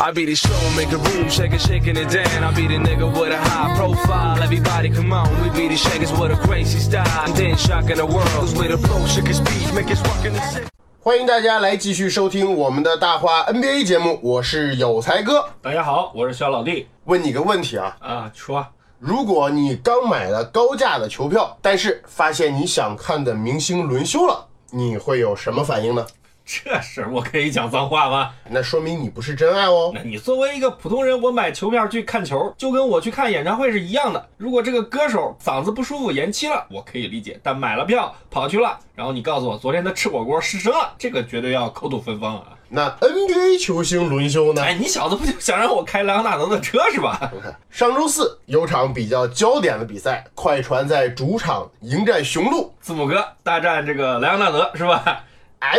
I be the show, make a room, shake it, shaking it down. I be the nigga with a high profile. Everybody come on, we be the shakers with a crazy style. And then shocking the world, cause we the flow, shake his beat, make us rockin' the city. 欢迎大家来继续收听我们的大话 NBA 节目，我是有才哥。大家好，我是小老弟问你个问题啊，啊，说如果你刚买了高价的球票，但是发现你想看的明星轮休了，你会有什么反应呢？这事儿我可以讲脏话吗？那说明你不是真爱哦。那你作为一个普通人，我买球票去看球，就跟我去看演唱会是一样的。如果这个歌手嗓子不舒服延期了，我可以理解，但买了票跑去了，然后你告诉我昨天他吃火锅失声了，这个绝对要口吐芬芳啊！那 NBA 球星轮休呢？哎，你小子不就想让我开莱昂纳德的车是吧？上周四有场比较焦点的比赛，快船在主场迎战雄鹿字母哥大战这个莱昂纳德是吧？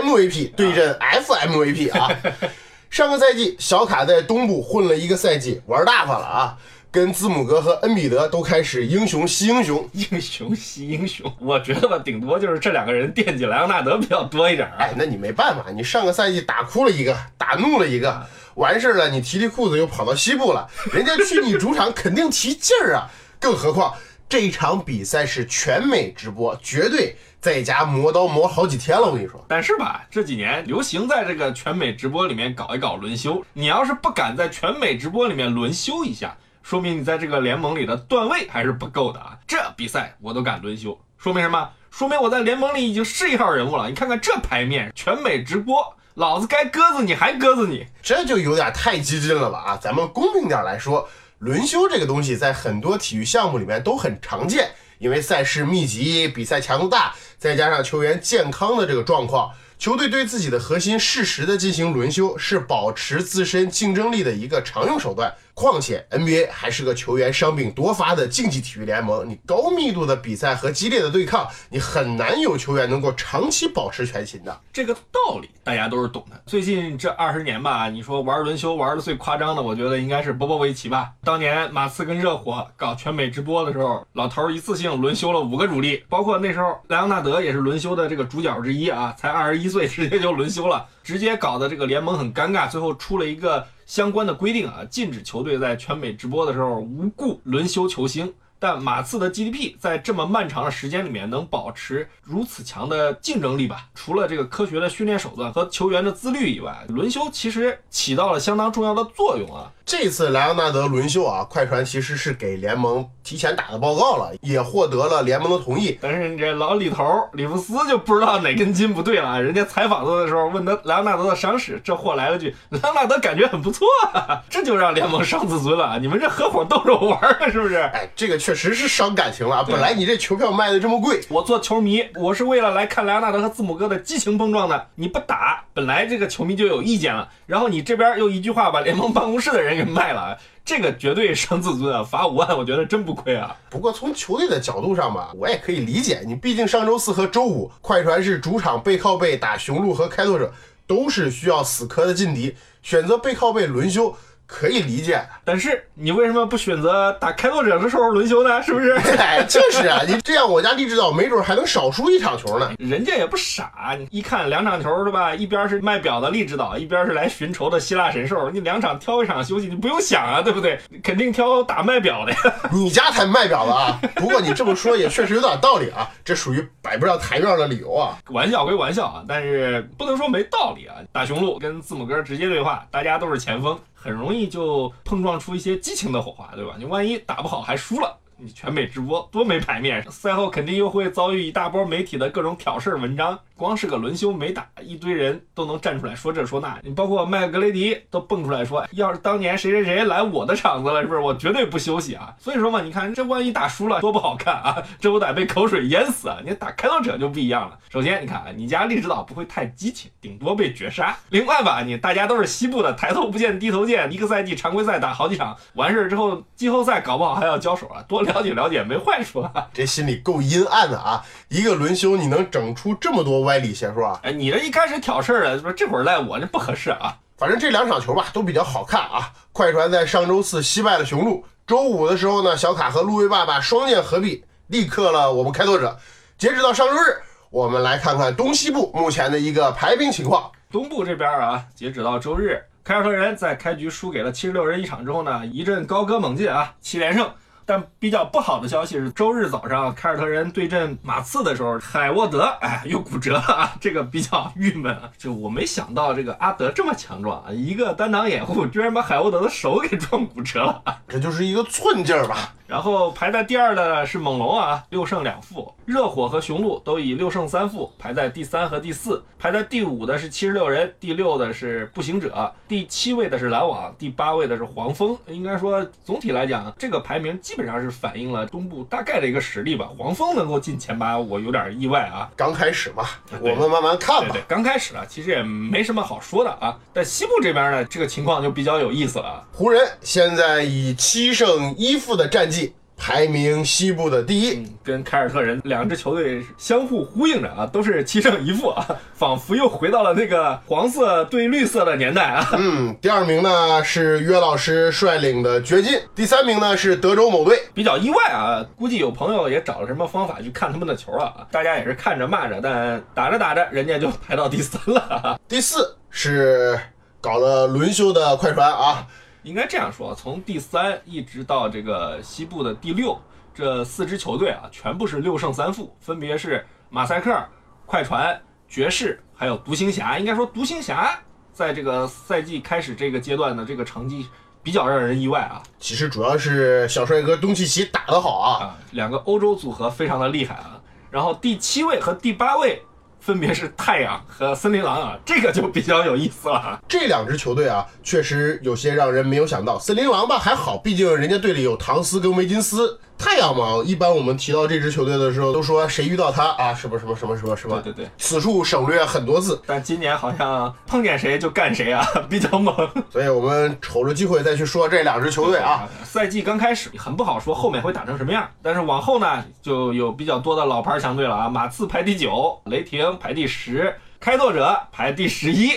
，MVP 对阵 FMVP 啊。上个赛季，小卡在东部混了一个赛季，玩大发了啊，跟字母哥和恩比德都开始英雄惜英雄。英雄惜英雄，我觉得吧，顶多就是这两个人惦记莱昂纳德比较多一点。哎，那你没办法，你上个赛季打哭了一个，打怒了一个，完事儿了，你提提裤子又跑到西部了，人家去你主场肯定提劲儿啊。更何况这一场比赛是全美直播，绝对在家磨刀磨好几天了。我跟你说，但是吧，这几年流行在这个全美直播里面搞一搞轮休。你要是不敢在全美直播里面轮休一下，说明你在这个联盟里的段位还是不够的啊。这比赛我都敢轮休，说明什么？说明我在联盟里已经是一号人物了。你看看这牌面，全美直播，老子该鸽子你还鸽子你。这就有点太激进了吧啊！咱们公平点来说，轮休这个东西在很多体育项目里面都很常见，因为赛事密集，比赛强度大，再加上球员健康的这个状况，球队对自己的核心适时的进行轮休，是保持自身竞争力的一个常用手段。况且 NBA 还是个球员伤病多发的竞技体育联盟，你高密度的比赛和激烈的对抗，你很难有球员能够长期保持全勤的。这个道理大家都是懂的。最近这二十年吧，你说玩轮休玩的最夸张的，我觉得应该是波波维奇吧。当年马刺跟热火搞全美直播的时候，老头儿一次性轮休了五个主力，包括那时候莱昂纳德也是轮休的这个主角之一啊，才二十一岁直接就轮休了，直接搞得这个联盟很尴尬，最后出了一个相关的规定啊，禁止球队在全美直播的时候无故轮休球星。但马刺的 GDP 在这么漫长的时间里面能保持如此强的竞争力吧？除了这个科学的训练手段和球员的自律以外，轮休其实起到了相当重要的作用啊。这次莱昂纳德轮休啊，快船其实是给联盟提前打的报告了，也获得了联盟的同意。但是你这老李头儿里弗斯就不知道哪根筋不对了。人家采访他的时候问他莱昂纳德的伤势，这货来了句：“ 莱昂纳德感觉很不错、啊。”这就让联盟伤自尊了。你们这合伙逗着玩儿啊，是不是？哎，这个确实是伤感情了。本来你这球票卖的这么贵，我做球迷，我是为了来看莱昂纳德和字母哥的激情碰撞的。你不打，本来这个球迷就有意见了，然后你这边又一句话把联盟办公室的人卖了，这个绝对伤自尊啊！罚五万，我觉得真不亏啊。不过从球队的角度上吧，我也可以理解。你毕竟上周四和周五，快船是主场背靠背打雄鹿和开拓者，都是需要死磕的劲敌，选择背靠背轮休可以理解的。但是你为什么不选择打开拓者的时候轮休呢？是不是？哎，就是啊，你这样我家励志岛没准还能少输一场球呢。人家也不傻，你一看两场球是吧？一边是卖表的励志岛，一边是来寻仇的希腊神兽，你两场挑一场休息，你不用想啊，对不对？肯定挑打卖表的呀。你家才卖表的啊！不过你这么说也确实有点道理啊，这属于摆不上台面的理由啊。玩笑归玩笑啊，但是不能说没道理啊。大雄鹿跟字母哥直接对话，大家都是前锋，很容易就碰撞放出一些激情的火花，对吧？你万一打不好还输了，你全美直播多没牌面，赛后肯定又会遭遇一大波媒体的各种挑事儿文章，光是个轮休没打，一堆人都能站出来说这说那。你包括麦格雷迪都蹦出来说，要是当年谁谁谁来我的场子了，是不是我绝对不休息啊？所以说嘛，你看这万一打输了多不好看啊，这不得被口水淹死啊？你打开拓者就不一样了。首先你看啊，你家利指导不会太激情，顶多被绝杀。另外吧，你大家都是西部的，抬头不见低头见，一个赛季常规赛打好几场，完事儿之后季后赛搞不好还要交手啊，多了解了解没坏处啊。这心里够阴暗的啊！一个轮休你能整出这么多歪理邪说啊？哎，你这一开始挑事儿了，说这会儿赖我，这不合适啊。反正这两场球吧都比较好看啊。快船在上周四惜败了雄鹿，周五的时候呢，小卡和路威爸爸双剑合璧，力克了我们开拓者。截止到上周日，我们来看看东西部目前的一个排兵情况。东部这边啊，截止到周日，凯尔特人在开局输给了七十六人一场之后呢，一阵高歌猛进啊，七连胜。但比较不好的消息是，周日早上凯尔特人对阵马刺的时候，海沃德哎又骨折了啊，这个比较郁闷啊。就我没想到这个阿德这么强壮啊，一个单挡掩护居然把海沃德的手给撞骨折了，这就是一个寸劲儿吧。然后排在第二的是猛龙啊，六胜两负；热火和雄鹿都以六胜三负排在第三和第四。排在第五的是七十六人，第六的是步行者，第七位的是篮网，第八位的是黄蜂。应该说，总体来讲，这个排名基本上是反映了东部大概的一个实力吧。黄蜂能够进前八，我有点意外啊。刚开始嘛，我们慢慢看吧。对对，刚开始啊，其实也没什么好说的啊。但西部这边呢，这个情况就比较有意思了。湖人现在以七胜一负的战绩。排名西部的第一，跟凯尔特人两支球队相互呼应着啊，都是七胜一负啊，仿佛又回到了那个黄色对绿色的年代啊。嗯，第二名呢是约老师率领的掘金，第三名呢是德州某队。比较意外啊，估计有朋友也找了什么方法去看他们的球了啊，大家也是看着骂着，但打着打着人家就排到第三了。第四是搞了轮休的快船啊。应该这样说，从第三一直到这个西部的第六，这四支球队啊，全部是六胜三负，分别是马赛克、快船、爵士，还有独行侠。应该说，独行侠在这个赛季开始这个阶段的这个成绩比较让人意外啊。其实主要是小帅哥东契奇打得好啊，两个欧洲组合非常的厉害啊。然后第七位和第八位。分别是太阳和森林狼啊，这个就比较有意思了。这两支球队啊，确实有些让人没有想到。森林狼吧还好，毕竟人家队里有唐斯跟维金斯。太阳嘛，一般我们提到这支球队的时候，都说谁遇到他啊，什么什么什么什么什么。对对对，此处省略很多字。但今年好像碰见谁就干谁啊，比较猛。所以我们瞅着机会再去说这两支球队啊。赛季刚开始很不好说后面会打成什么样，但是往后呢，就有比较多的老牌强队了啊。马刺排第九，雷霆排第十。开拓者排第十一，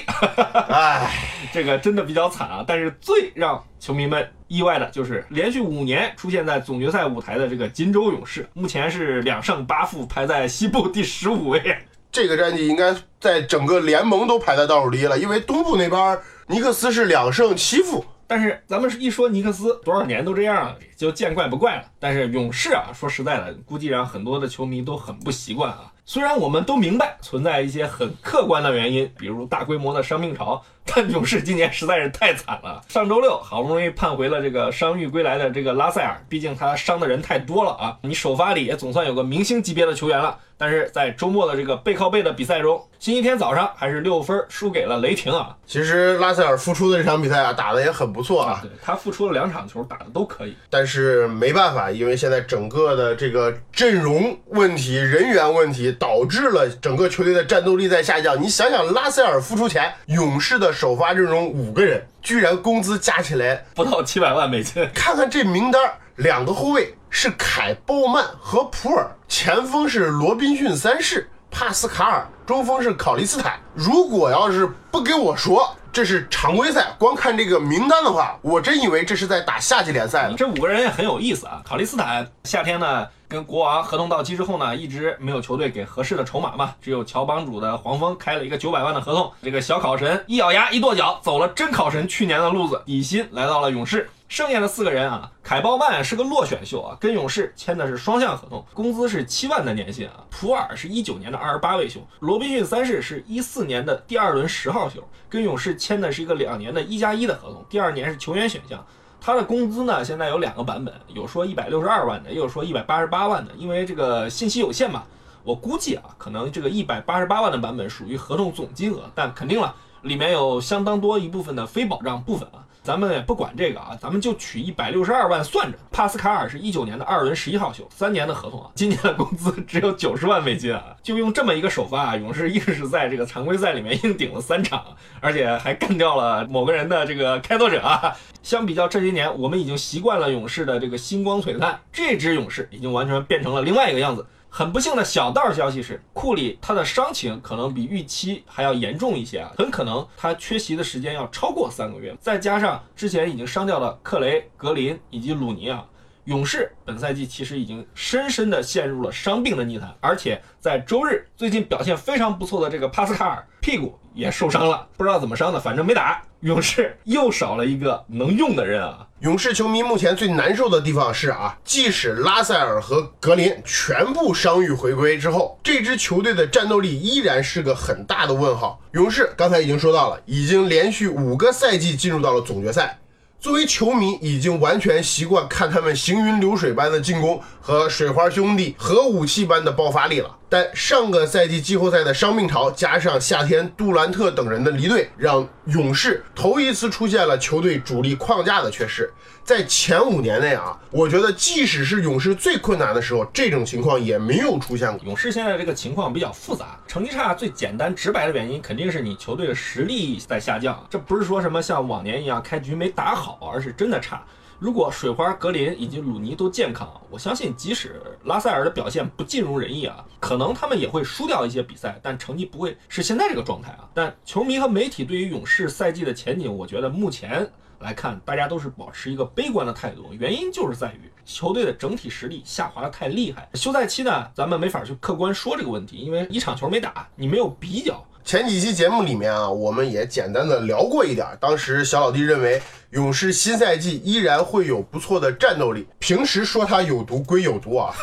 哎，这个真的比较惨啊！但是最让球迷们意外的就是连续五年出现在总决赛舞台的这个金州勇士，目前是两胜八负，排在西部第十五位。这个战绩应该在整个联盟都排在倒数第一了，因为东部那边尼克斯是两胜七负。但是咱们一说尼克斯，多少年都这样了，就见怪不怪了。但是勇士啊，说实在的，估计让很多的球迷都很不习惯啊。虽然我们都明白存在一些很客观的原因，比如大规模的伤病潮，但勇士今年实在是太惨了。上周六好不容易盼回了这个伤愈归来的这个拉塞尔，毕竟他伤的人太多了啊。你首发里也总算有个明星级别的球员了，但是在周末的这个背靠背的比赛中，星期天早上还是六分输给了雷霆啊。其实拉塞尔复出的这场比赛啊，打的也很不错啊。对他复出了两场球，打的都可以。但是没办法，因为现在整个的这个阵容问题、人员问题。导致了整个球队的战斗力在下降。你想想，拉塞尔复出前，勇士的首发阵容五个人，居然工资加起来不到七百万美金。看看这名单，两个后卫是凯鲍曼和普尔，前锋是罗宾逊三世、帕斯卡尔，中锋是考利斯坦。如果要是不给我说这是常规赛，光看这个名单的话，我真以为这是在打夏季联赛呢。这五个人也很有意思啊。考利斯坦夏天呢？跟国王合同到期之后呢，一直没有球队给合适的筹码嘛，只有乔帮主的黄蜂开了一个九百万的合同。这个小考神一咬牙一跺脚，走了真考神去年的路子，底薪来到了勇士。剩下的四个人啊，凯鲍曼是个落选秀啊，跟勇士签的是双向合同，工资是七万的年薪啊。普尔是一九年的二十八位秀，罗宾逊三世是一四年的第二轮十号秀，跟勇士签的是一个两年的一加一的合同，第二年是球员选项。他的工资呢，现在有两个版本，有说一百六十二万的，也有说一百八十八万的。因为这个信息有限嘛，我估计啊，可能这个一百八十八万的版本属于合同总金额，但肯定了，里面有相当多一部分的非保障部分啊。咱们也不管这个啊，咱们就取一百六十二万算着。帕斯卡尔是一九年的二轮十一号秀，三年的合同啊，今年的工资只有九十万美金啊，就用这么一个首发啊，勇士硬是在这个常规赛里面硬顶了三场，而且还干掉了某个人的这个开拓者啊。相比较这些年，我们已经习惯了勇士的这个星光璀璨，这支勇士已经完全变成了另外一个样子。很不幸的小道消息是，库里他的伤情可能比预期还要严重一些啊，很可能他缺席的时间要超过三个月。再加上之前已经伤掉的克雷、格林以及鲁尼啊，勇士本赛季其实已经深深的陷入了伤病的泥潭。而且在周日最近表现非常不错的这个帕斯卡尔屁股也受伤了，不知道怎么伤的，反正没打。勇士又少了一个能用的人啊！勇士球迷目前最难受的地方是啊，即使拉塞尔和格林全部伤愈回归之后，这支球队的战斗力依然是个很大的问号。勇士刚才已经说到了，已经连续五个赛季进入到了总决赛。作为球迷，已经完全习惯看他们行云流水般的进攻和水花兄弟核武器般的爆发力了。但上个赛季季后赛的伤病潮，加上夏天杜兰特等人的离队，让勇士头一次出现了球队主力框架的缺失。在前五年内啊，我觉得即使是勇士最困难的时候，这种情况也没有出现过。勇士现在这个情况比较复杂，成绩差最简单直白的原因肯定是你球队的实力在下降。这不是说什么像往年一样开局没打好，而是真的差。如果水花、格林以及鲁尼都健康，我相信即使拉塞尔的表现不尽如人意啊，可能他们也会输掉一些比赛，但成绩不会是现在这个状态啊。但球迷和媒体对于勇士赛季的前景，我觉得目前来看，大家都是保持一个悲观的态度。原因就是在于球队的整体实力下滑的太厉害。休赛期呢，咱们没法去客观说这个问题，因为一场球没打，你没有比较。前几期节目里面啊，我们也简单的聊过一点。当时小老弟认为勇士新赛季依然会有不错的战斗力。平时说他有毒归有毒啊，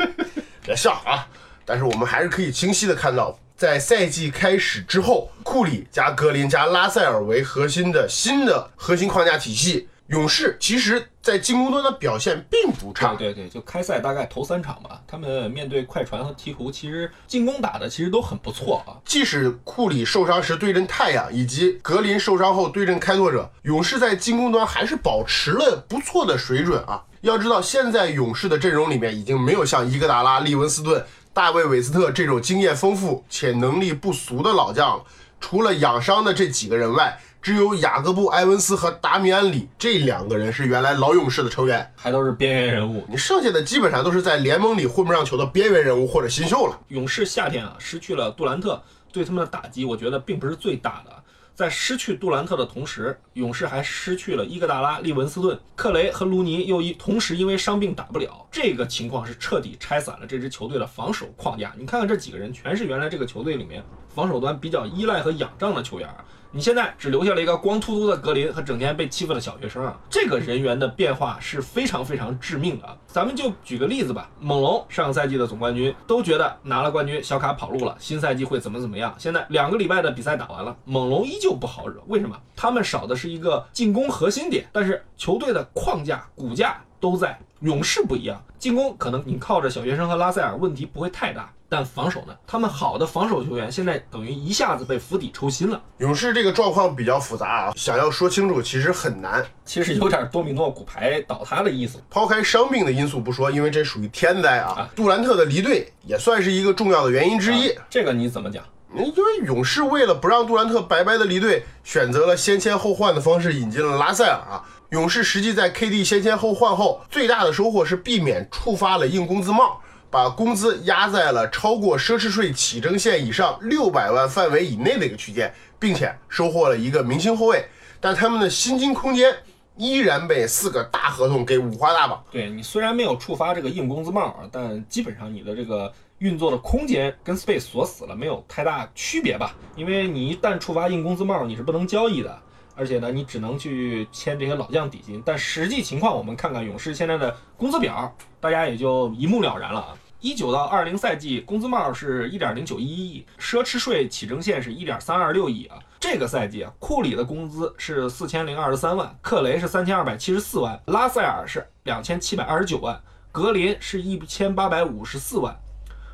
别笑啊！但是我们还是可以清晰的看到，在赛季开始之后，库里加格林加拉塞尔为核心的新的核心框架体系。勇士其实，在进攻端的表现并不差。对对，就开赛大概头三场吧，他们面对快船和鹈鹕，其实进攻打的其实都很不错啊。即使库里受伤时对阵太阳，以及格林受伤后对阵开拓者，勇士在进攻端还是保持了不错的水准啊。要知道，现在勇士的阵容里面已经没有像伊戈达拉、利文斯顿、大卫韦斯特这种经验丰富且能力不俗的老将了，除了养伤的这几个人外。只有雅各布·埃文斯和达米安·里这两个人是原来老勇士的成员，还都是边缘人物。你剩下的基本上都是在联盟里混不上球的边缘人物或者新秀了。勇士夏天啊，失去了杜兰特，对他们的打击，我觉得并不是最大的。在失去杜兰特的同时，勇士还失去了伊戈达拉、利文斯顿、克雷和卢尼，又一同时因为伤病打不了。这个情况是彻底拆散了这支球队的防守框架。你看看这几个人，全是原来这个球队里面防守端比较依赖和仰仗的球员。你现在只留下了一个光秃秃的格林和整天被欺负的小学生啊！这个人员的变化是非常非常致命的。咱们就举个例子吧，猛龙上赛季的总冠军都觉得拿了冠军，小卡跑路了，新赛季会怎么怎么样？现在两个礼拜的比赛打完了，猛龙依旧不好惹。为什么？他们少的是一个进攻核心点，但是球队的框架骨架都在。勇士不一样，进攻可能你靠着小学生和拉塞尔问题不会太大。但防守呢？他们好的防守球员现在等于一下子被釜底抽薪了。勇士这个状况比较复杂啊，想要说清楚其实很难。其实有点多米诺骨牌倒塌的意思。抛开伤病的因素不说，因为这属于天灾啊。杜兰特的离队也算是一个重要的原因之一。这个你怎么讲？因为勇士为了不让杜兰特白白的离队，选择了先签后换的方式引进了拉塞尔啊。勇士实际在 KD 先签后换后，最大的收获是避免触发了硬工资帽。把工资压在了超过奢侈税起征线以上六百万范围以内的一个区间，并且收获了一个明星后卫，但他们的薪金空间依然被四个大合同给五花大绑。对你虽然没有触发这个硬工资帽啊，但基本上你的这个运作的空间跟 Space 锁死了，没有太大区别吧？因为你一旦触发硬工资帽，你是不能交易的。而且呢，你只能去签这些老将底薪，但实际情况我们看看勇士现在的工资表，大家也就一目了然了啊。一九到二零赛季工资帽是一点零九一亿，奢侈税起征线是一点三二六亿啊。这个赛季啊，库里的工资是四千零二十三万，克雷是三千二百七十四万，拉塞尔是两千七百二十九万，格林是一千八百五十四万，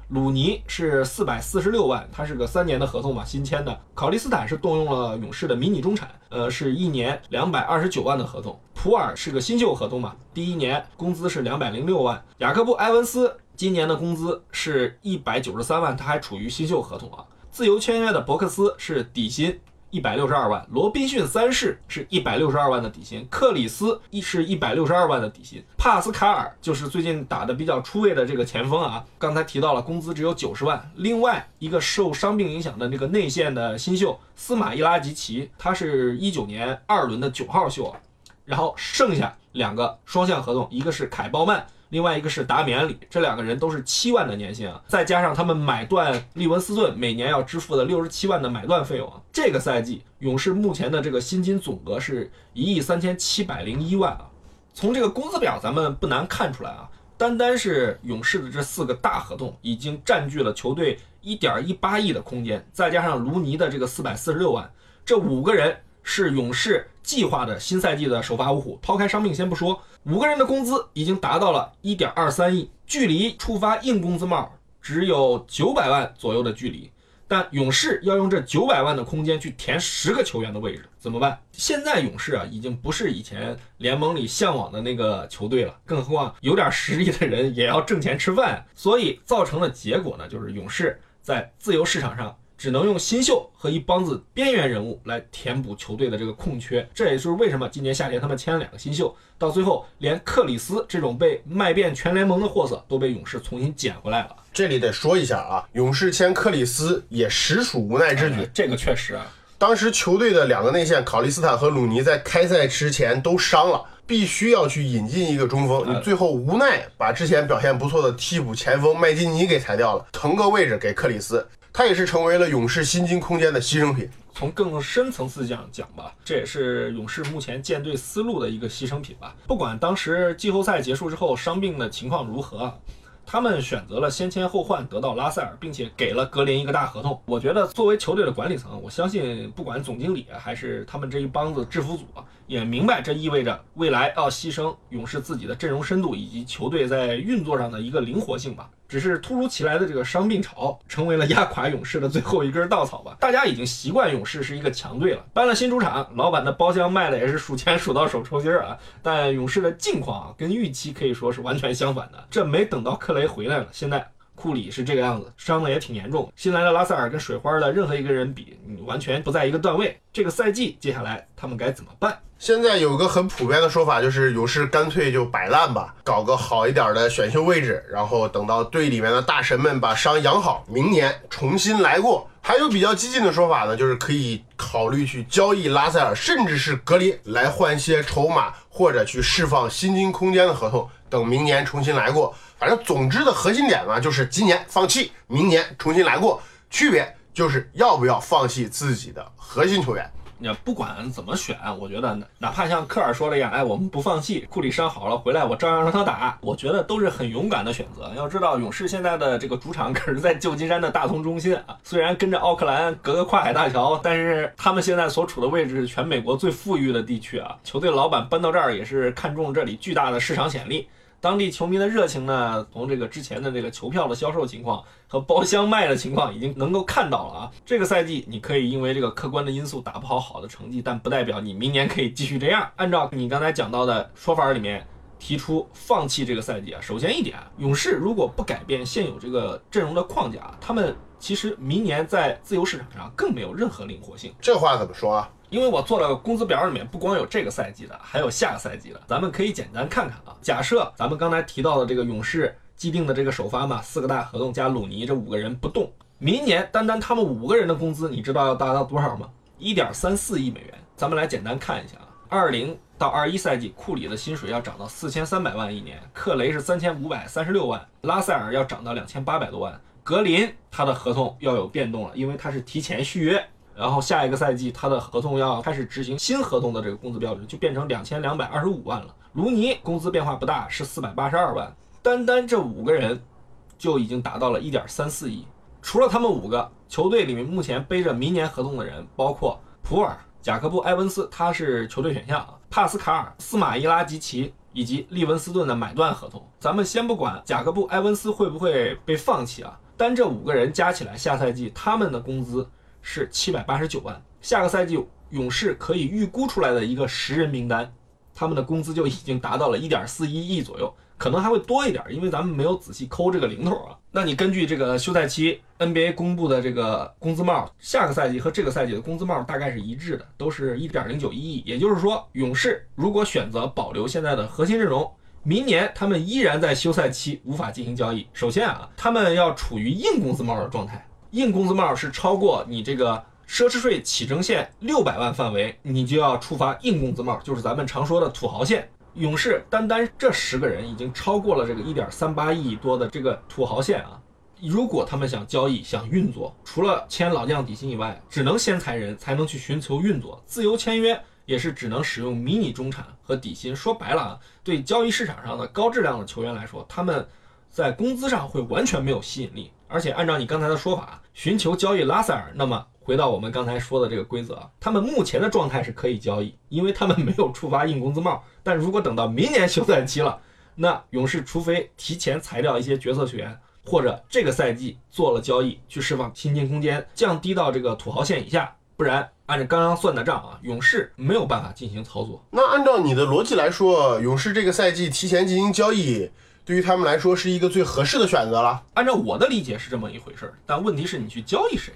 鲁尼是四百四十六万，他是个三年的合同嘛，新签的。考利斯坦是动用了勇士的迷你中产，呃，是一年两百二十九万的合同。普尔是个新秀合同嘛，第一年工资是两百零六万。雅各布埃文斯今年的工资是一百九十三万，他还处于新秀合同啊。自由签约的伯克斯是底薪。一百六十二万，罗宾逊三世是一百六十二万的底薪，克里斯一是一百六十二万的底薪，帕斯卡尔就是最近打的比较出位的这个前锋啊，刚才提到了工资只有九十万。另外一个受伤病影响的那个内线的新秀斯马伊拉吉奇，他是一九年二轮的九号秀啊，然后剩下两个双向合同，一个是凯鲍曼。另外一个是达米安里，这两个人都是七万的年薪啊，再加上他们买断利文斯顿每年要支付的六十七万的买断费用啊，这个赛季勇士目前的这个薪金总额是一亿三千七百零一万啊。从这个工资表咱们不难看出来啊，单单是勇士的这四个大合同已经占据了球队一点一八亿的空间，再加上卢尼的这个四百四十六万，这五个人是勇士计划的新赛季的首发五虎。抛开伤病先不说。五个人的工资已经达到了一点二三亿，距离触发硬工资帽只有九百万左右的距离。但勇士要用这九百万的空间去填十个球员的位置，怎么办？现在勇士啊，已经不是以前联盟里向往的那个球队了，更何况有点实力的人也要挣钱吃饭，所以造成的结果呢，就是勇士在自由市场上。只能用新秀和一帮子边缘人物来填补球队的这个空缺，这也就是为什么今年夏天他们签了两个新秀，到最后连克里斯这种被卖遍全联盟的货色都被勇士重新捡回来了。这里得说一下啊，勇士签克里斯也实属无奈之举。这个确实啊，当时球队的两个内线考利斯坦和鲁尼在开赛之前都伤了，必须要去引进一个中锋，你最后无奈把之前表现不错的替补前锋麦金尼给裁掉了，腾个位置给克里斯。他也是成为了勇士薪金空间的牺牲品。从更深层次讲讲吧，这也是勇士目前建队思路的一个牺牲品吧。不管当时季后赛结束之后伤病的情况如何，他们选择了先签后换，得到拉塞尔，并且给了格林一个大合同。我觉得作为球队的管理层，我相信不管总经理还是他们这一帮子制服组，也明白这意味着未来要牺牲勇士自己的阵容深度以及球队在运作上的一个灵活性吧。只是突如其来的这个伤病潮，成为了压垮勇士的最后一根稻草吧。大家已经习惯勇士是一个强队了，搬了新主场，老板的包厢卖的也是数钱数到手抽筋儿啊。但勇士的境况啊，跟预期可以说是完全相反的。这没等到克雷回来了，现在库里是这个样子，伤的也挺严重。新来的拉塞尔跟水花的任何一个人比，你完全不在一个段位。这个赛季接下来他们该怎么办？现在有个很普遍的说法，就是勇士干脆就摆烂吧，搞个好一点的选秀位置，然后等到队里面的大神们把伤养好，明年重新来过。还有比较激进的说法呢，就是可以考虑去交易拉塞尔，甚至是格林来换一些筹码，或者去释放薪金空间的合同，等明年重新来过。反正总之的核心点呢，就是今年放弃，明年重新来过，区别就是要不要放弃自己的核心球员。你不管怎么选，我觉得哪怕像科尔说的一样，哎，我们不放弃，库里伤好了回来，我照样让他打，我觉得都是很勇敢的选择。要知道，勇士现在的这个主场可是在旧金山的大通中心啊，虽然跟着奥克兰隔个跨海大桥，但是他们现在所处的位置是全美国最富裕的地区啊。球队老板搬到这儿也是看中这里巨大的市场潜力。当地球迷的热情呢，从这个之前的这个球票的销售情况和包厢卖的情况已经能够看到了啊。这个赛季你可以因为这个客观的因素打不好好的成绩，但不代表你明年可以继续这样。按照你刚才讲到的说法里面提出放弃这个赛季啊，首先一点，勇士如果不改变现有这个阵容的框架，他们其实明年在自由市场上更没有任何灵活性。这话怎么说啊？因为我做了工资表，里面不光有这个赛季的，还有下个赛季的。咱们可以简单看看啊。假设咱们刚才提到的这个勇士既定的这个首发嘛，四个大合同加鲁尼这五个人不动，明年单单他们五个人的工资，你知道要达到多少吗？一点三四亿美元。咱们来简单看一下啊。二零到二一赛季，库里的薪水要涨到四千三百万一年，克雷是三千五百三十六万，拉塞尔要涨到两千八百多万，格林他的合同要有变动了，因为他是提前续约。然后下一个赛季，他的合同要开始执行新合同的这个工资标准，就变成两千两百二十五万了。卢尼工资变化不大，是四百八十二万。单单这五个人就已经达到了一点三四亿。除了他们五个，球队里面目前背着明年合同的人，包括普尔、贾克布、埃文斯，他是球队选项；帕斯卡尔、斯马伊拉吉奇以及利文斯顿的买断合同。咱们先不管贾克布、埃文斯会不会被放弃啊。单这五个人加起来，下赛季他们的工资是七百八十九万。下个赛季勇士可以预估出来的一个十人名单，他们的工资就已经达到了一点四一亿左右，可能还会多一点，因为咱们没有仔细抠这个零头啊。那你根据这个休赛期 NBA 公布的这个工资帽，下个赛季和这个赛季的工资帽大概是一致的，都是一点零九一亿。也就是说，勇士如果选择保留现在的核心阵容，明年他们依然在休赛期无法进行交易。首先啊，他们要处于硬工资帽的状态，硬工资帽是超过你这个。奢侈税起征线六百万范围，你就要触发硬工资帽，就是咱们常说的土豪线。勇士单单这十个人已经超过了这个一点三八亿多的这个土豪线啊！如果他们想交易、想运作，除了签老将底薪以外，只能先裁人才能去寻求运作。自由签约也是只能使用迷你中产和底薪。说白了啊，对交易市场上的高质量的球员来说，他们在工资上会完全没有吸引力。而且按照你刚才的说法，寻求交易拉塞尔，那么。回到我们刚才说的这个规则，他们目前的状态是可以交易，因为他们没有触发硬工资帽。但如果等到明年休赛期了，那勇士除非提前裁掉一些角色球员，或者这个赛季做了交易去释放薪金空间，降低到这个土豪线以下，不然按照刚刚算的账啊，勇士没有办法进行操作。那按照你的逻辑来说，勇士这个赛季提前进行交易，对于他们来说是一个最合适的选择了。按照我的理解是这么一回事儿，但问题是你去交易谁？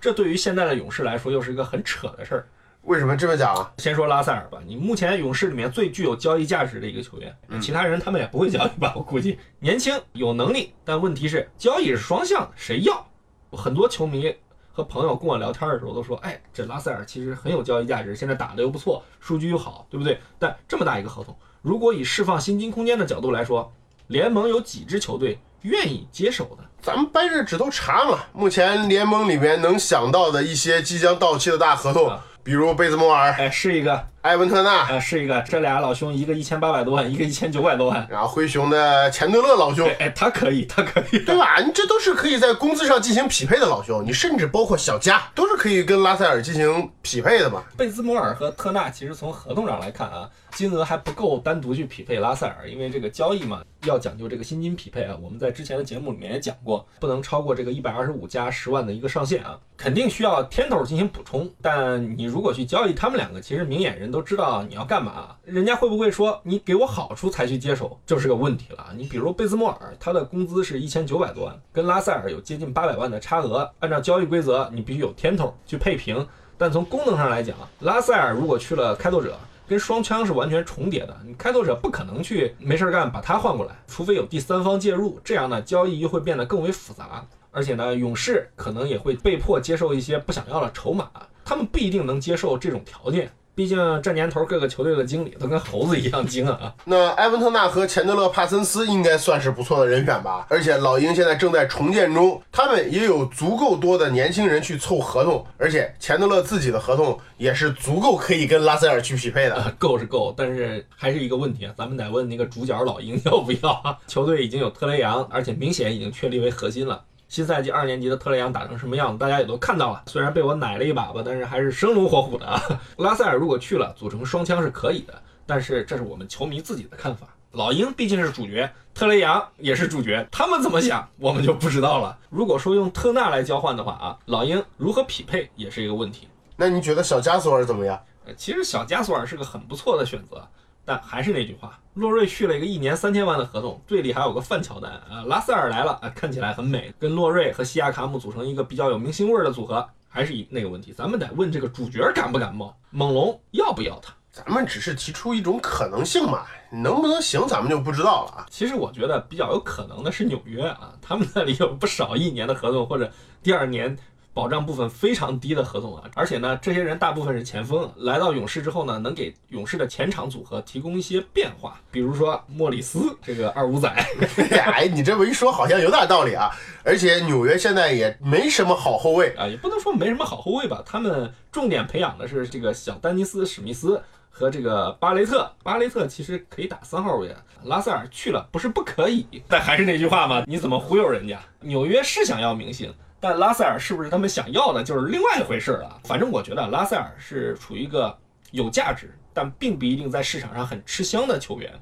这对于现在的勇士来说，又是一个很扯的事儿。为什么这么讲啊？先说拉塞尔吧，你目前勇士里面最具有交易价值的一个球员，其他人他们也不会交易吧？我估计年轻有能力，但问题是交易是双向的，谁要？很多球迷和朋友跟我聊天的时候都说，哎，这拉塞尔其实很有交易价值，现在打的又不错，数据又好，对不对？但这么大一个合同，如果以释放薪金空间的角度来说，联盟有几支球队？愿意接手的，咱们掰着指头查嘛。目前联盟里面能想到的一些即将到期的大合同，比如贝兹莫尔，哎，是一个。埃文特纳，呃，是一个，这俩老兄，一个一千八百多万，一个一千九百多万。然后灰熊的钱德勒老兄，哎，他可以，他可以，对吧？你这都是可以在工资上进行匹配的老兄，你甚至包括小加都是可以跟拉塞尔进行匹配的嘛。贝兹摩尔和特纳其实从合同上来看啊，金额还不够单独去匹配拉塞尔，因为这个交易嘛，要讲究这个薪金匹配啊。我们在之前的节目里面也讲过，不能超过这个一百二十五加十万的一个上限啊，肯定需要天头进行补充。但你如果去交易他们两个，其实明眼人你都知道你要干。嘛？人家会不会说你给我好处才去接手，就是个问题了。你比如贝兹莫尔，他的工资是一千九百多万，跟拉塞尔有接近八百万的差额。按照交易规则，你必须有天头去配平。但从功能上来讲，拉塞尔如果去了开拓者，跟双枪是完全重叠的。你开拓者不可能去没事干把他换过来，除非有第三方介入，这样呢交易又会变得更为复杂。而且呢，勇士可能也会被迫接受一些不想要的筹码，他们不一定能接受这种条件。毕竟这年头，各个球队的经理都跟猴子一样精啊！那埃文特纳和钱德勒·帕森斯应该算是不错的人选吧？而且老鹰现在正在重建中，他们也有足够多的年轻人去凑合同，而且钱德勒自己的合同也是足够可以跟拉塞尔去匹配的。够是够，但是还是一个问题啊，咱们得问那个主角老鹰要不要？球队已经有特雷杨，而且明显已经确立为核心了。新赛季二年级的特雷杨打成什么样子，大家也都看到了。虽然被我奶了一把吧，但是还是生龙活虎的啊。拉塞尔如果去了，组成双枪是可以的，但是这是我们球迷自己的看法。老鹰毕竟是主角，特雷杨也是主角，他们怎么想，我们就不知道了。如果说用特纳来交换的话啊，老鹰如何匹配也是一个问题。那你觉得小加索尔怎么样？呃，其实小加索尔是个很不错的选择。但还是那句话，洛瑞续了一个一年三千万的合同，队里还有个范乔丹啊，拉塞尔来了啊，看起来很美，跟洛瑞和西亚卡姆组成一个比较有明星味儿的组合，还是一那个问题，咱们得问这个主角感不感冒，猛龙要不要他？咱们只是提出一种可能性嘛，能不能行咱们就不知道了啊。其实我觉得比较有可能的是纽约啊，他们那里有不少一年的合同或者第二年。保障部分非常低的合同啊，而且呢，这些人大部分是前锋，来到勇士之后呢，能给勇士的前场组合提供一些变化，比如说莫里斯这个二五仔。哎，你这么一说，好像有点道理啊。而且纽约现在也没什么好后卫啊，也不能说没什么好后卫吧，他们重点培养的是这个小丹尼斯史密斯和这个巴雷特。巴雷特其实可以打三号位，拉塞尔去了不是不可以，但还是那句话嘛，你怎么忽悠人家？纽约是想要明星。但拉塞尔是不是他们想要的，就是另外一回事了。反正我觉得拉塞尔是处于一个有价值，但并不一定在市场上很吃香的球员。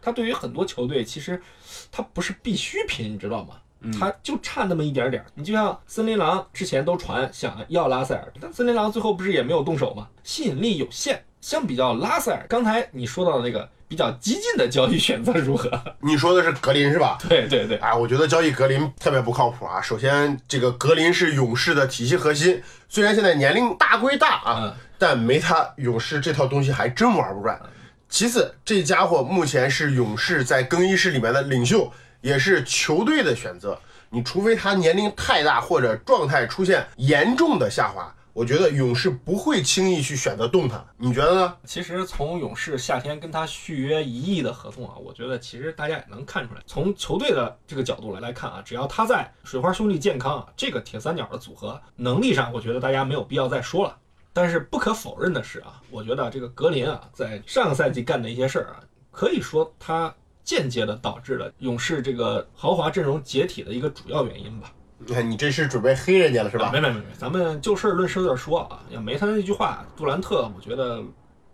他对于很多球队，其实他不是必需品，你知道吗？他就差那么一点点儿。你就像森林狼之前都传想要拉塞尔，但森林狼最后不是也没有动手吗？吸引力有限。相比较拉塞尔，刚才你说到的那个比较激进的交易选择如何？你说的是格林是吧？对对对，啊，我觉得交易格林特别不靠谱啊。首先，这个格林是勇士的体系核心，虽然现在年龄大归大啊，嗯但没他勇士这套东西还真玩不转。其次，这家伙目前是勇士在更衣室里面的领袖，也是球队的选择。你除非他年龄太大或者状态出现严重的下滑，我觉得勇士不会轻易去选择动他。你觉得呢？其实从勇士夏天跟他续约一亿的合同啊，我觉得其实大家也能看出来，从球队的这个角度来来看啊，只要他在水花兄弟健康啊，这个铁三角的组合能力上，我觉得大家没有必要再说了。但是不可否认的是啊，我觉得这个格林啊，在上个赛季干的一些事儿啊，可以说他间接的导致了勇士这个豪华阵容解体的一个主要原因吧。你看，你这是准备黑人家了是吧？没没没没，咱们就事论事的说啊，要没他那句话，杜兰特我觉得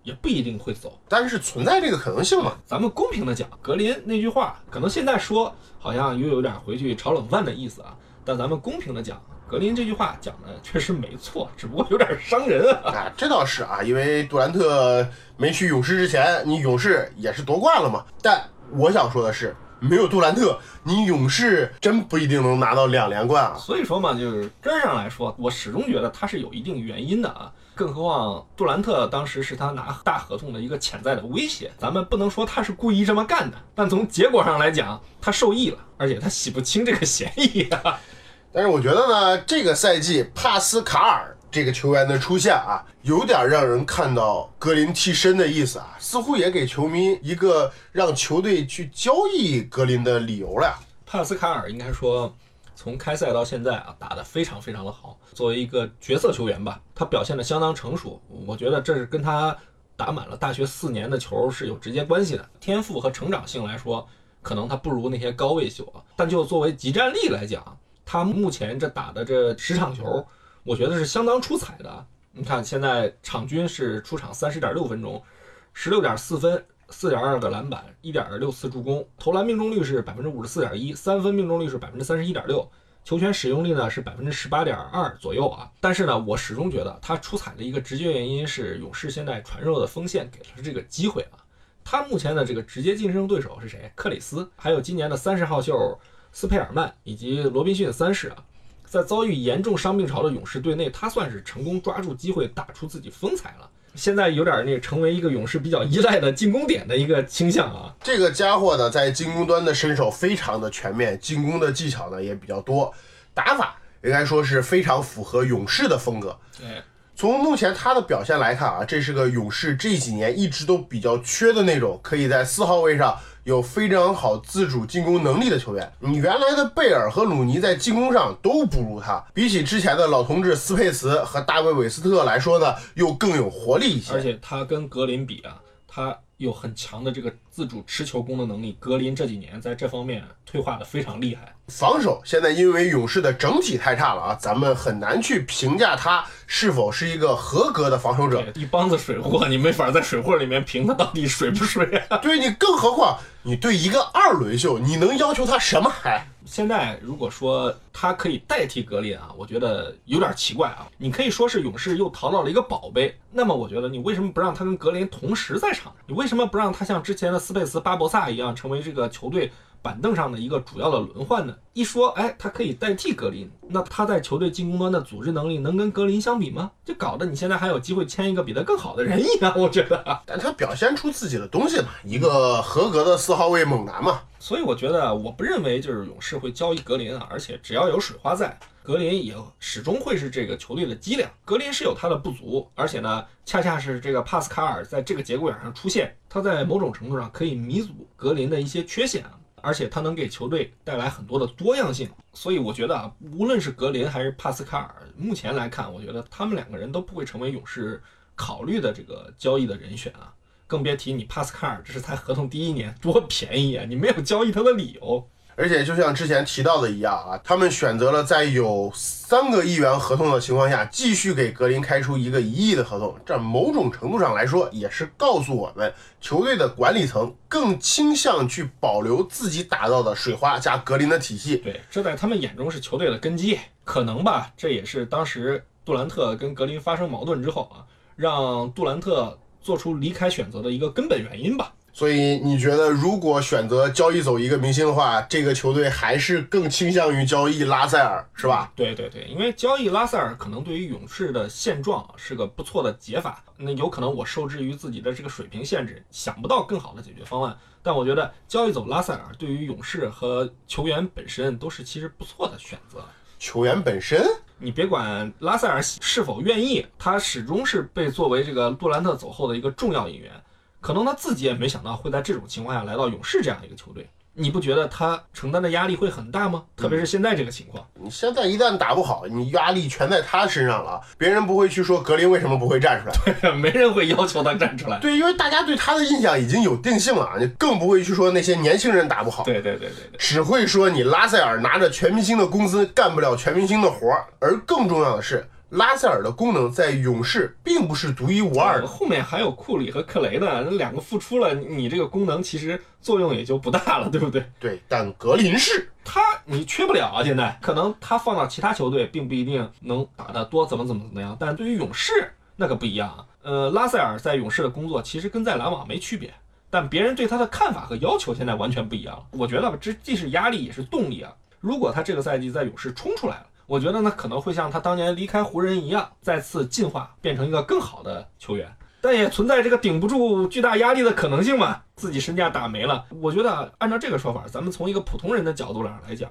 也不一定会走。但是存在这个可能性嘛。咱们公平的讲，格林那句话，可能现在说好像又有点回去炒冷饭的意思啊。但咱们公平的讲，格林这句话讲的确实没错，只不过有点伤人啊。啊，这倒是啊，因为杜兰特没去勇士之前，你勇士也是夺冠了嘛。但我想说的是，没有杜兰特，你勇士真不一定能拿到两连冠啊。所以说嘛，就是根儿上来说，我始终觉得他是有一定原因的啊。更何况杜兰特当时是他拿大合同的一个潜在的威胁，咱们不能说他是故意这么干的，但从结果上来讲，他受益了，而且他洗不清这个嫌疑啊。但是我觉得呢，这个赛季帕斯卡尔这个球员的出现啊，有点让人看到格林替身的意思啊，似乎也给球迷一个让球队去交易格林的理由了。帕斯卡尔应该说，从开赛到现在啊，打得非常非常的好。作为一个角色球员吧，他表现得相当成熟。我觉得这是跟他打满了大学四年的球是有直接关系的。天赋和成长性来说，可能他不如那些高位秀啊，但就作为集战力来讲，他目前这打的这十场球，我觉得是相当出彩的。你看，现在场均是出场三十点六分钟，十六点四分。四点二个篮板，一点六次助攻，投篮命中率是百分之五十四点一，三分命中率是百分之三十一点六，球权使用率呢是百分之十八点二左右啊。但是呢，我始终觉得他出彩的一个直接原因是勇士现在传授的锋线给了他这个机会啊。他目前的这个直接竞争对手是谁？克里斯，还有今年的三十号秀斯佩尔曼以及罗宾逊三世啊。在遭遇严重伤病潮的勇士队内，他算是成功抓住机会打出自己风采了。现在有点那个成为一个勇士比较依赖的进攻点的一个倾向啊。这个家伙呢，在进攻端的身手非常的全面，进攻的技巧呢也比较多，打法应该说是非常符合勇士的风格。对，从目前他的表现来看啊，这是个勇士这几年一直都比较缺的那种，可以在四号位上有非常好自主进攻能力的球员。你原来的贝尔和鲁尼在进攻上都不如他，比起之前的老同志斯佩茨和大卫韦斯特来说呢，又更有活力一些。而且他跟格林比啊，他有很强的这个自主持球攻的能力。格林这几年在这方面退化的非常厉害。防守现在因为勇士的整体太差了啊，咱们很难去评价他是否是一个合格的防守者。一帮子水货，你没法在水货里面评他到底水不水啊。对你，更何况你对一个二轮秀，你能要求他什么还？现在如果说他可以代替格林啊，我觉得有点奇怪啊。你可以说是勇士又淘到了一个宝贝，那么我觉得你为什么不让他跟格林同时在场上？你为什么不让他像之前的斯佩茨、巴博萨一样，成为这个球队板凳上的一个主要的轮换呢？一说，哎，他可以代替格林，那他在球队进攻端的组织能力能跟格林相比吗？就搞得你现在还有机会签一个比他更好的人一样，我觉得。但他表现出自己的东西嘛，一个合格的四号位猛男嘛。所以我觉得，我不认为就是勇士会交易格林啊，而且只要有水花在，格林也始终会是这个球队的脊梁。格林是有他的不足，而且呢，恰恰是这个帕斯卡尔在这个节骨眼上出现，他在某种程度上可以弥补格林的一些缺陷，而且他能给球队带来很多的多样性。所以我觉得啊，无论是格林还是帕斯卡尔，目前来看，我觉得他们两个人都不会成为勇士考虑的这个交易的人选啊。更别提你帕斯卡尔，这是才合同第一年，多便宜啊！你没有交易他的理由。而且就像之前提到的一样啊，他们选择了在有三个亿元合同的情况下，继续给格林开出一个一亿的合同。这某种程度上来说，也是告诉我们，球队的管理层更倾向去保留自己打造的水花加格林的体系。对，这在他们眼中是球队的根基，可能吧，这也是当时杜兰特跟格林发生矛盾之后啊，让杜兰特做出离开选择的一个根本原因吧。所以你觉得，如果选择交易走一个明星的话，这个球队还是更倾向于交易拉塞尔，是吧？对对对，因为交易拉塞尔可能对于勇士的现状是个不错的解法。那有可能我受制于自己的这个水平限制，想不到更好的解决方案。但我觉得交易走拉塞尔对于勇士和球员本身都是其实不错的选择。球员本身，你别管拉塞尔是否愿意，他始终是被作为这个杜兰特走后的一个重要引援。可能他自己也没想到会在这种情况下来到勇士这样一个球队，你不觉得他承担的压力会很大吗？特别是现在这个情况，你现在一旦打不好，你压力全在他身上了，别人不会去说格林为什么不会站出来，没人会要求他站出来。对，因为大家对他的印象已经有定性了，你更不会去说那些年轻人打不好。对对对对对，只会说你拉塞尔拿着全明星的工资干不了全明星的活儿，而更重要的是。拉塞尔的功能在勇士并不是独一无二的，后面还有库里和克雷呢，那两个复出了，你这个功能其实作用也就不大了，对不对？对，但格林是他，你缺不了啊。现在可能他放到其他球队，并不一定能打得多，怎么怎么怎么样。但对于勇士那可不一样啊。呃，拉塞尔在勇士的工作其实跟在篮网没区别，但别人对他的看法和要求现在完全不一样了。我觉得吧，这既是压力也是动力啊。如果他这个赛季在勇士冲出来了。我觉得呢，可能会像他当年离开湖人一样，再次进化，变成一个更好的球员。但也存在这个顶不住巨大压力的可能性嘛？自己身价打没了。我觉得按照这个说法，咱们从一个普通人的角度上来讲，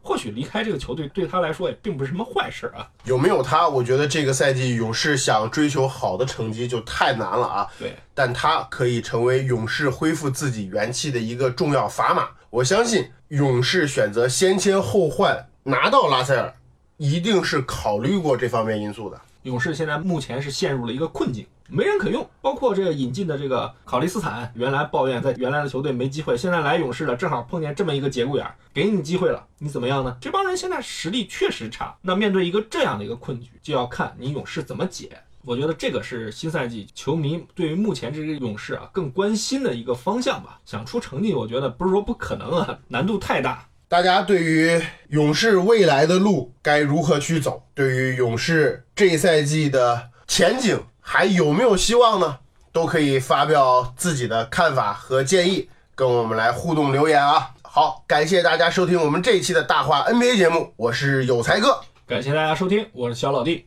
或许离开这个球队对他来说也并不是什么坏事啊。有没有他，我觉得这个赛季勇士想追求好的成绩就太难了啊。对，但他可以成为勇士恢复自己元气的一个重要砝码。我相信勇士选择先签后换拿到拉塞尔。一定是考虑过这方面因素的。勇士现在目前是陷入了一个困境，没人可用。包括这个引进的这个考利斯坦，原来抱怨在原来的球队没机会，现在来勇士了，正好碰见这么一个节骨眼，给你机会了，你怎么样呢？这帮人现在实力确实差。那面对一个这样的一个困局，就要看你勇士怎么解。我觉得这个是新赛季球迷对于目前这个勇士啊更关心的一个方向吧。想出成绩，我觉得不是说不可能啊，难度太大。大家对于勇士未来的路该如何去走？对于勇士这赛季的前景还有没有希望呢？都可以发表自己的看法和建议，跟我们来互动留言啊！好，感谢大家收听我们这一期的大话 NBA 节目，我是有才哥，感谢大家收听，我是小老弟。